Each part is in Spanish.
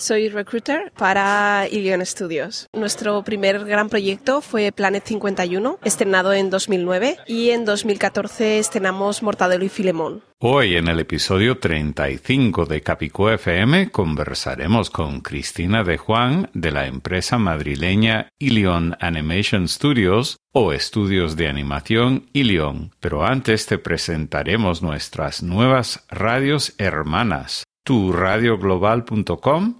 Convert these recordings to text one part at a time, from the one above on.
Soy recruiter para Ilion Studios. Nuestro primer gran proyecto fue Planet 51, estrenado en 2009, y en 2014 estrenamos Mortadelo y Filemón. Hoy en el episodio 35 de Capicú FM conversaremos con Cristina de Juan de la empresa madrileña Ilion Animation Studios o Estudios de Animación Ilion. Pero antes te presentaremos nuestras nuevas radios hermanas, turadioglobal.com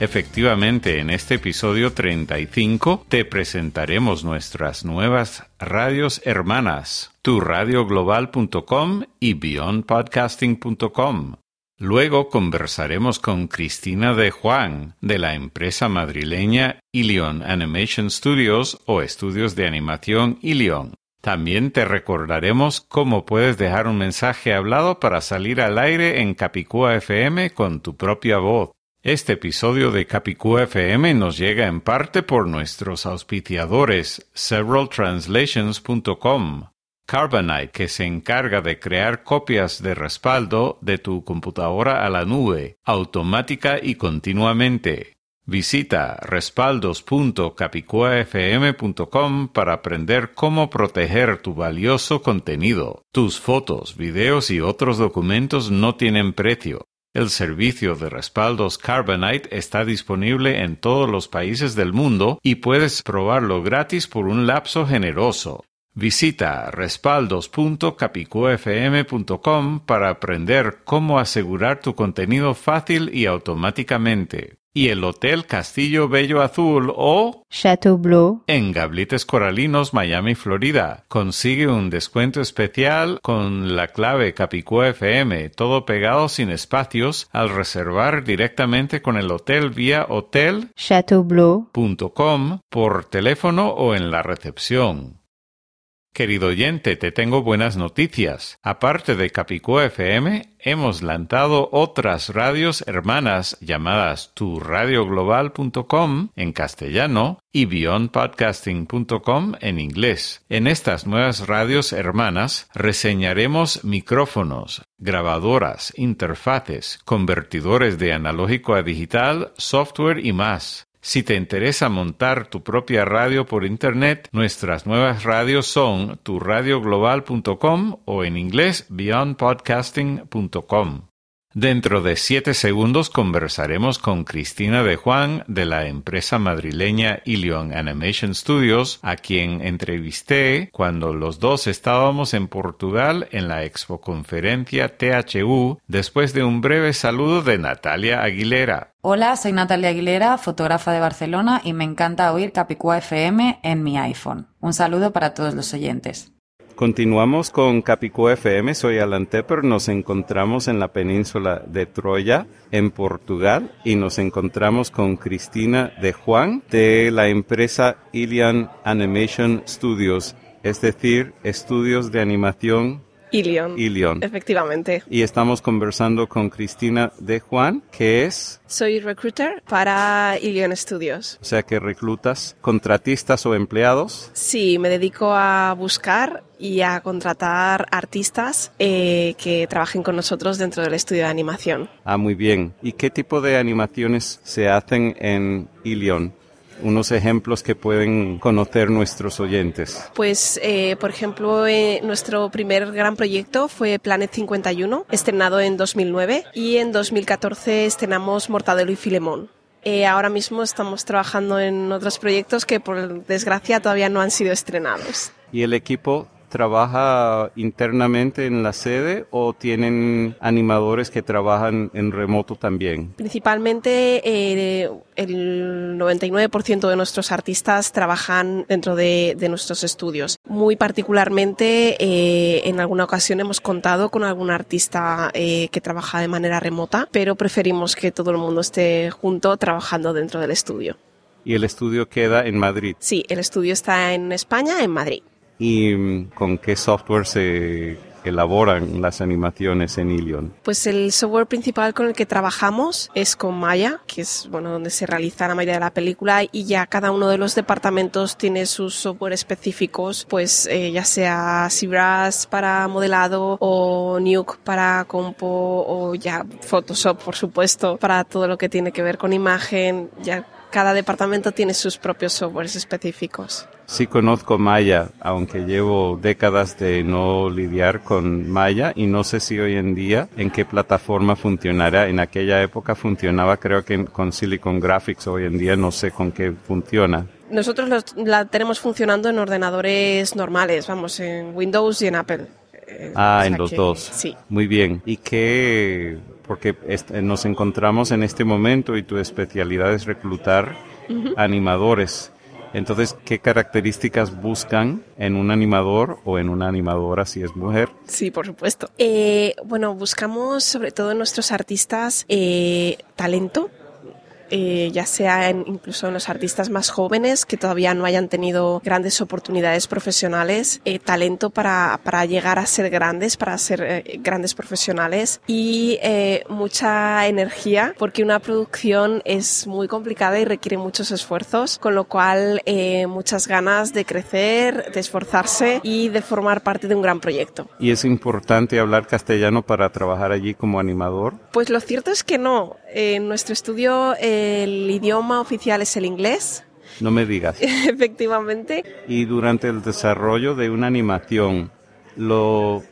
Efectivamente, en este episodio 35 te presentaremos nuestras nuevas radios hermanas, turadioglobal.com y beyondpodcasting.com. Luego conversaremos con Cristina de Juan, de la empresa madrileña Ilion Animation Studios o Estudios de Animación Ilion. También te recordaremos cómo puedes dejar un mensaje hablado para salir al aire en Capicúa FM con tu propia voz. Este episodio de Capicú FM nos llega en parte por nuestros auspiciadores severaltranslations.com, Carbonite, que se encarga de crear copias de respaldo de tu computadora a la nube, automática y continuamente. Visita respaldos.capicuafm.com para aprender cómo proteger tu valioso contenido. Tus fotos, videos y otros documentos no tienen precio el servicio de respaldos Carbonite está disponible en todos los países del mundo y puedes probarlo gratis por un lapso generoso. Visita respaldos.capicuafm.com para aprender cómo asegurar tu contenido fácil y automáticamente y el Hotel Castillo Bello Azul o Chateau Bleu en Gablites Coralinos, Miami, Florida. Consigue un descuento especial con la clave Capicúa FM, todo pegado sin espacios, al reservar directamente con el hotel vía hotel por teléfono o en la recepción. Querido oyente, te tengo buenas noticias. Aparte de Capicúa FM, hemos lanzado otras radios hermanas llamadas turadioglobal.com en castellano y beyondpodcasting.com en inglés. En estas nuevas radios hermanas reseñaremos micrófonos, grabadoras, interfaces, convertidores de analógico a digital, software y más. Si te interesa montar tu propia radio por Internet, nuestras nuevas radios son turadioglobal.com o en inglés beyondpodcasting.com. Dentro de siete segundos conversaremos con Cristina de Juan de la empresa madrileña Ilion Animation Studios, a quien entrevisté cuando los dos estábamos en Portugal en la expoconferencia THU después de un breve saludo de Natalia Aguilera. Hola, soy Natalia Aguilera, fotógrafa de Barcelona y me encanta oír Capicúa FM en mi iPhone. Un saludo para todos los oyentes. Continuamos con Capicú FM, soy Alan Tepper, nos encontramos en la península de Troya, en Portugal, y nos encontramos con Cristina de Juan de la empresa Ilian Animation Studios, es decir, estudios de animación Ilion. Ilion. Efectivamente. Y estamos conversando con Cristina de Juan, que es... Soy recruiter para Ilion Studios. O sea que reclutas contratistas o empleados. Sí, me dedico a buscar y a contratar artistas eh, que trabajen con nosotros dentro del estudio de animación. Ah, muy bien. ¿Y qué tipo de animaciones se hacen en Ilion? Unos ejemplos que pueden conocer nuestros oyentes? Pues, eh, por ejemplo, eh, nuestro primer gran proyecto fue Planet 51, estrenado en 2009, y en 2014 estrenamos Mortadelo y Filemón. Eh, ahora mismo estamos trabajando en otros proyectos que por desgracia todavía no han sido estrenados. ¿Y el equipo trabaja internamente en la sede o tienen animadores que trabajan en remoto también? Principalmente eh, el 99% de nuestros artistas trabajan dentro de, nuestros estudios. Muy particularmente, eh, en alguna ocasión hemos contado con algún artista eh, que trabaja de manera remota, pero preferimos que todo el mundo esté junto trabajando dentro del estudio. ¿Y el estudio queda en Madrid? Sí, el estudio está en España, en Madrid y mm, con qué software se elaboran las animaciones en Ilion? Pues el software principal con el que trabajamos es con Maya, que es bueno donde se realiza la mayoría de la película y ya cada uno de los departamentos tiene sus software específicos, pues eh, ya sea ZBrush para modelado o Nuke para compo o ya Photoshop por supuesto para todo lo que tiene que ver con imagen, ya cada departamento tiene sus propios softwares específicos. Sí conozco Maya, aunque llevo décadas de no lidiar con Maya y no sé si hoy en día en qué plataforma funcionará. En aquella época funcionaba creo que con Silicon Graphics, hoy en día no sé con qué funciona. Nosotros la tenemos funcionando en ordenadores normales, vamos, en Windows y en Apple. Eh, ah, en los dos. Sí. Muy bien. ¿Y qué? Porque nos encontramos en este momento y tu especialidad es reclutar animadores. Entonces, ¿qué características buscan en un animador o en una animadora si es mujer? Sí, por supuesto. Eh, bueno, buscamos sobre todo en nuestros artistas eh, talento, eh, ya sea incluso en los artistas más jóvenes que todavía no hayan tenido grandes oportunidades profesionales, eh, talento para, para, llegar a ser grandes, para ser eh, grandes profesionales y mucha energía porque una producción es muy complicada y requiere muchos esfuerzos, con lo cual muchas ganas de crecer, de esforzarse y de formar parte de un gran proyecto. ¿Y es importante hablar castellano para trabajar allí como animador? Pues lo cierto es que no. En nuestro estudio el idioma oficial es el inglés. No me digas. Efectivamente. Y durante el desarrollo de una animación, lo,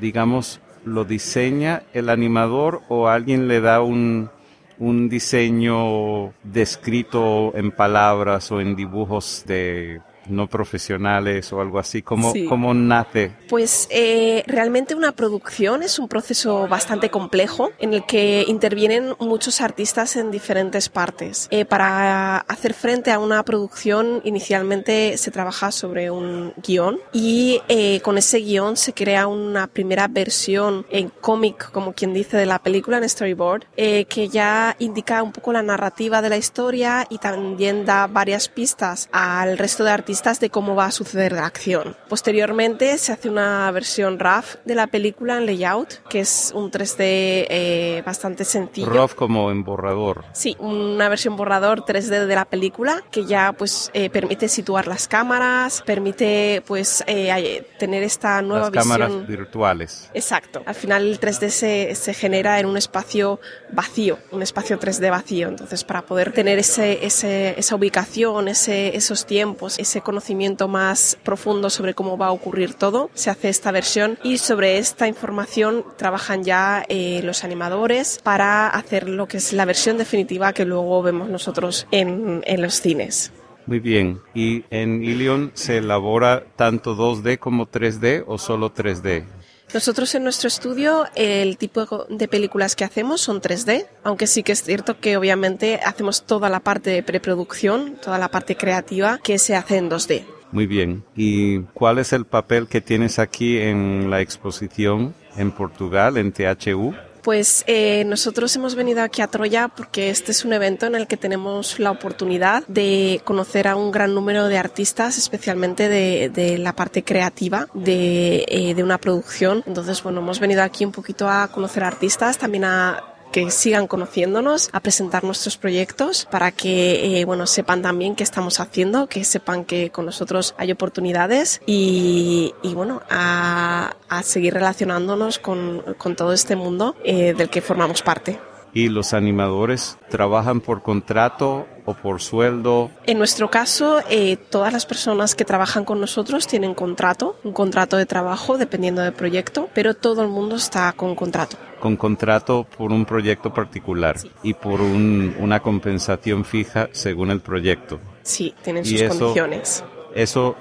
digamos, lo diseña el animador o alguien le da un, un diseño descrito en palabras o en dibujos de no profesionales o algo así? ¿Cómo, cómo nace? Pues eh, realmente una producción es un proceso bastante complejo en el que intervienen muchos artistas en diferentes partes. Eh, para hacer frente a una producción inicialmente se trabaja sobre un guion y eh, con ese guion se crea una primera versión en cómic, como quien dice, de la película en storyboard, que ya indica un poco la narrativa de la historia y también da varias pistas al resto de artistas de cómo va a suceder la acción. Posteriormente se hace una versión RAF de la película en layout, que es un 3D eh, bastante sencillo. RAF como en borrador. Sí, una versión borrador 3D de la película que ya pues eh, permite situar las cámaras, permite pues eh, tener esta nueva las visión. cámaras virtuales. Exacto. Al final el 3D se, se genera en un espacio vacío, un espacio 3D vacío. Entonces para poder tener ese, ese, esa ubicación, ese, esos tiempos, ese conocimiento más profundo sobre cómo va a ocurrir todo, se hace esta versión y sobre esta información trabajan ya eh, los animadores para hacer lo que es la versión definitiva que luego vemos nosotros en, en los cines. Muy bien. ¿Y en Ilion se elabora tanto 2D como 3D o solo 3D? Nosotros en nuestro estudio el tipo de películas que hacemos son 3D, aunque sí que es cierto que obviamente hacemos toda la parte de preproducción, toda la parte creativa que se hace en 2D. Muy bien. ¿Y cuál es el papel que tienes aquí en la exposición en Portugal, en THU? Pues eh, nosotros hemos venido aquí a Troya porque este es un evento en el que tenemos la oportunidad de conocer a un gran número de artistas, especialmente de, la parte creativa de, eh, de una producción. Entonces, bueno, hemos venido aquí un poquito a conocer artistas, también a que sigan conociéndonos, a presentar nuestros proyectos para que eh, bueno, sepan también qué estamos haciendo, que sepan que con nosotros hay oportunidades y, y bueno, a, a, seguir relacionándonos con, con, todo este mundo eh, del que formamos parte. ¿Y los animadores trabajan por contrato o por sueldo? En nuestro caso, eh, todas las personas que trabajan con nosotros tienen contrato, un contrato de trabajo dependiendo del proyecto, pero todo el mundo está con contrato. Con contrato por un proyecto particular y por una compensación fija según el proyecto. Sí, tienen sus condiciones. ¿Eso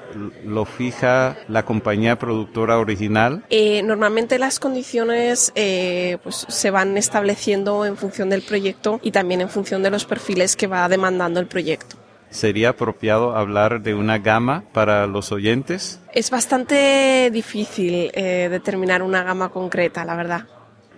lo fija la compañía productora original? Eh, normalmente las condiciones eh, pues, se van estableciendo en función del proyecto y también en función de los perfiles que va demandando el proyecto. ¿Sería apropiado hablar de una gama para los oyentes? Es bastante difícil eh, determinar una gama concreta, la verdad.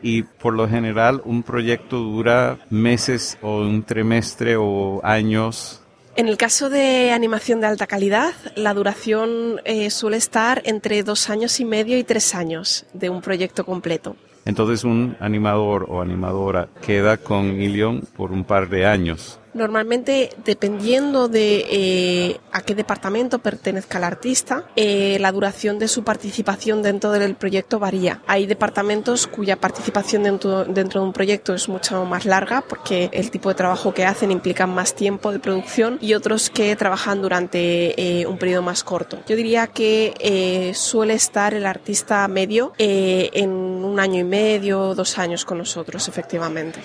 Y por lo general un proyecto dura meses o un trimestre o años. En el caso de animación de alta calidad, la duración eh, suele estar entre dos años y medio y tres años de un proyecto completo. Entonces un animador o animadora queda con Ilion por un par de años. Normalmente, dependiendo de eh, a qué departamento pertenezca el artista, eh, la duración de su participación dentro del proyecto varía. Hay departamentos cuya participación dentro, dentro de un proyecto es mucho más larga porque el tipo de trabajo que hacen implica más tiempo de producción y otros que trabajan durante eh, un periodo más corto. Yo diría que suele estar el artista medio en un año y medio, dos años con nosotros, efectivamente.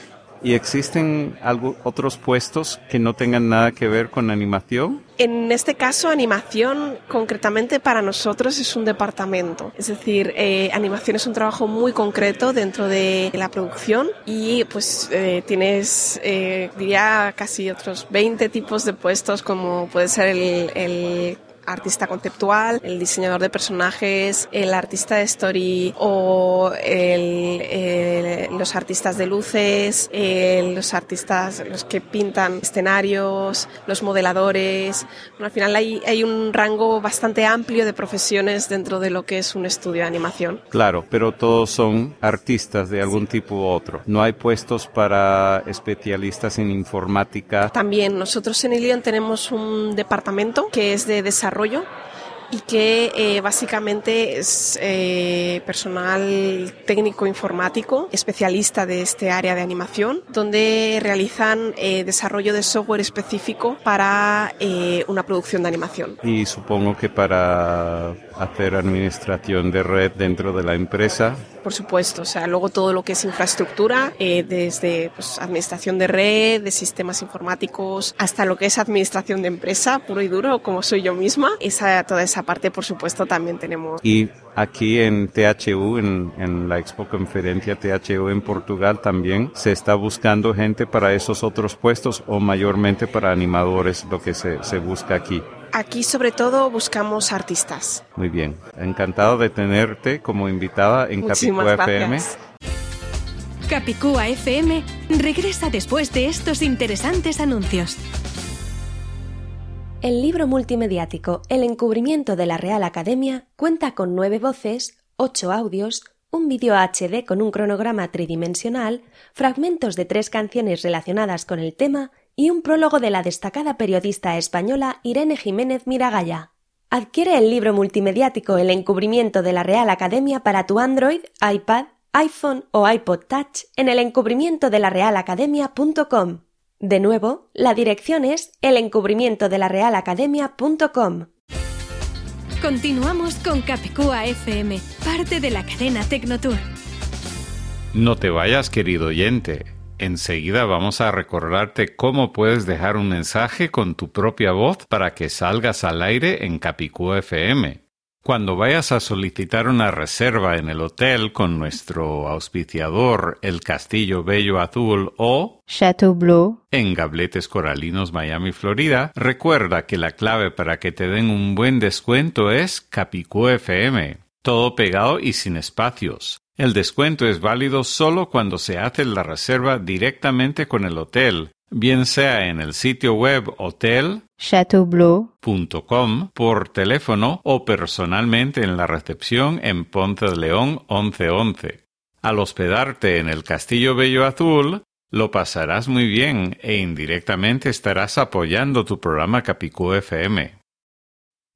¿Y existen otros puestos que no tengan nada que ver con animación? En este caso, animación concretamente para nosotros es un departamento. Es decir, eh, animación es un trabajo muy concreto dentro de la producción y pues eh, tienes, eh, diría, casi otros 20 tipos de puestos como puede ser el artista conceptual, el diseñador de personajes, el artista de story o los artistas de luces, los artistas los que pintan escenarios, los modeladores. al final hay, hay un rango bastante amplio de profesiones dentro de lo que es un estudio de animación. Claro, pero todos son artistas de algún tipo u otro. No hay puestos para especialistas en informática. También nosotros en Ilion tenemos un departamento que es de desarrollo desarrollo y que eh, básicamente es eh, personal técnico informático, especialista de este área de animación, donde realizan eh, desarrollo de software específico para una producción de animación. Y supongo que para hacer administración de red dentro de la empresa. Por supuesto, o sea, luego todo lo que es infraestructura, desde pues, administración de red, de sistemas informáticos, hasta lo que es administración de empresa, puro y duro, como soy yo misma, esa, toda esa parte, por supuesto, también tenemos. Y aquí en THU, en, la Expo Conferencia THU en Portugal, también se está buscando gente para esos otros puestos o mayormente para animadores, lo que se, se busca aquí. Aquí sobre todo buscamos artistas. Muy bien, encantado de tenerte como invitada en Capicúa FM. Capicúa FM regresa después de estos interesantes anuncios. El libro multimediático El encubrimiento de la Real Academia cuenta con nueve voces, ocho audios, un vídeo HD con un cronograma tridimensional, fragmentos de tres canciones relacionadas con el tema y un prólogo de la destacada periodista española Irene Jiménez Miragaya. Adquiere el libro multimediático El encubrimiento de la Real Academia para tu Android, iPad, iPhone o iPod Touch en el encubrimiento de la Real. De nuevo, la dirección es el encubrimiento de la Real Academia.com. Continuamos con Capicúa FM, parte de la cadena Tecnotour. No te vayas, querido oyente. Enseguida vamos a recordarte cómo puedes dejar un mensaje con tu propia voz para que salgas al aire en Capicúa FM. Cuando vayas a solicitar una reserva en el hotel con nuestro auspiciador El Castillo Bello Azul o Chateau Blue en Gabletes Coralinos, Miami, Florida, recuerda que la clave para que te den un buen descuento es Capicú FM. Todo pegado y sin espacios. El descuento es válido solo cuando se hace la reserva directamente con el hotel bien sea en el sitio web hotel por teléfono o personalmente en la recepción en Ponce de León 1111. Al hospedarte en el Castillo Bello Azul, lo pasarás muy bien e indirectamente estarás apoyando tu programa Capicú FM.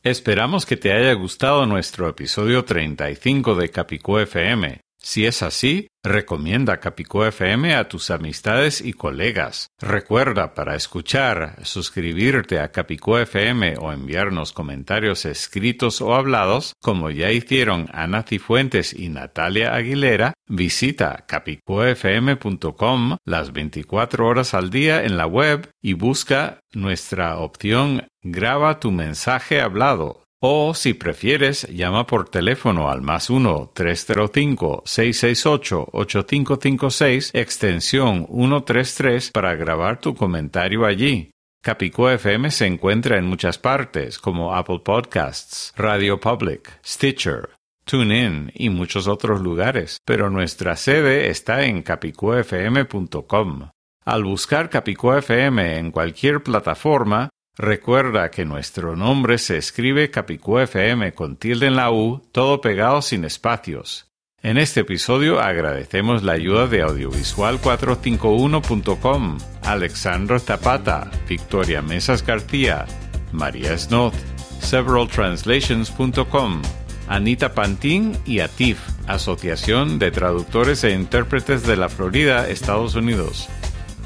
Esperamos que te haya gustado nuestro episodio 35 de Capicú FM. Si es así, recomienda Capicú FM a tus amistades y colegas. Recuerda para escuchar, suscribirte a Capicú FM o enviarnos comentarios escritos o hablados, como ya hicieron Ana Cifuentes y Natalia Aguilera, visita capicufm.com las 24 horas al día en la web y busca nuestra opción Graba tu mensaje hablado o, si prefieres, llama por teléfono al más 1-305-668-8556, extensión 133 para grabar tu comentario allí. Capicúa FM se encuentra en muchas partes, como Apple Podcasts, Radio Public, Stitcher, TuneIn y muchos otros lugares, pero nuestra sede está en capicuafm.com. Al buscar Capicúa FM en cualquier plataforma, Recuerda que nuestro nombre se escribe Capicú FM con tilde en la U, todo pegado sin espacios. En este episodio agradecemos la ayuda de audiovisual451.com, Alexandro Zapata, Victoria Mesas García, María Snoth, severaltranslations.com, Anita Pantín y ATIF, Asociación de Traductores e Intérpretes de la Florida, Estados Unidos.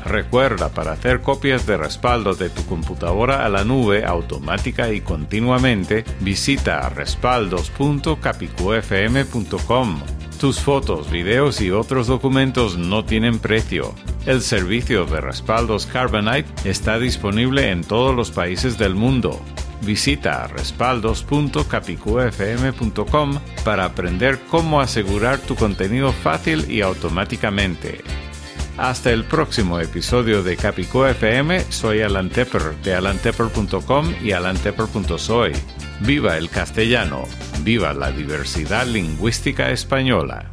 Recuerda, para hacer copias de respaldo de tu computadora a la nube automática y continuamente, visita respaldos.capicufm.com. Tus fotos, videos y otros documentos no tienen precio. El servicio de respaldos Carbonite está disponible en todos los países del mundo. Visita respaldos.capicufm.com para aprender cómo asegurar tu contenido fácil y automáticamente. Hasta el próximo episodio de Capico FM, soy Alan Tepper de alantepper.com y alantepper.soy. Viva el castellano, viva la diversidad lingüística española.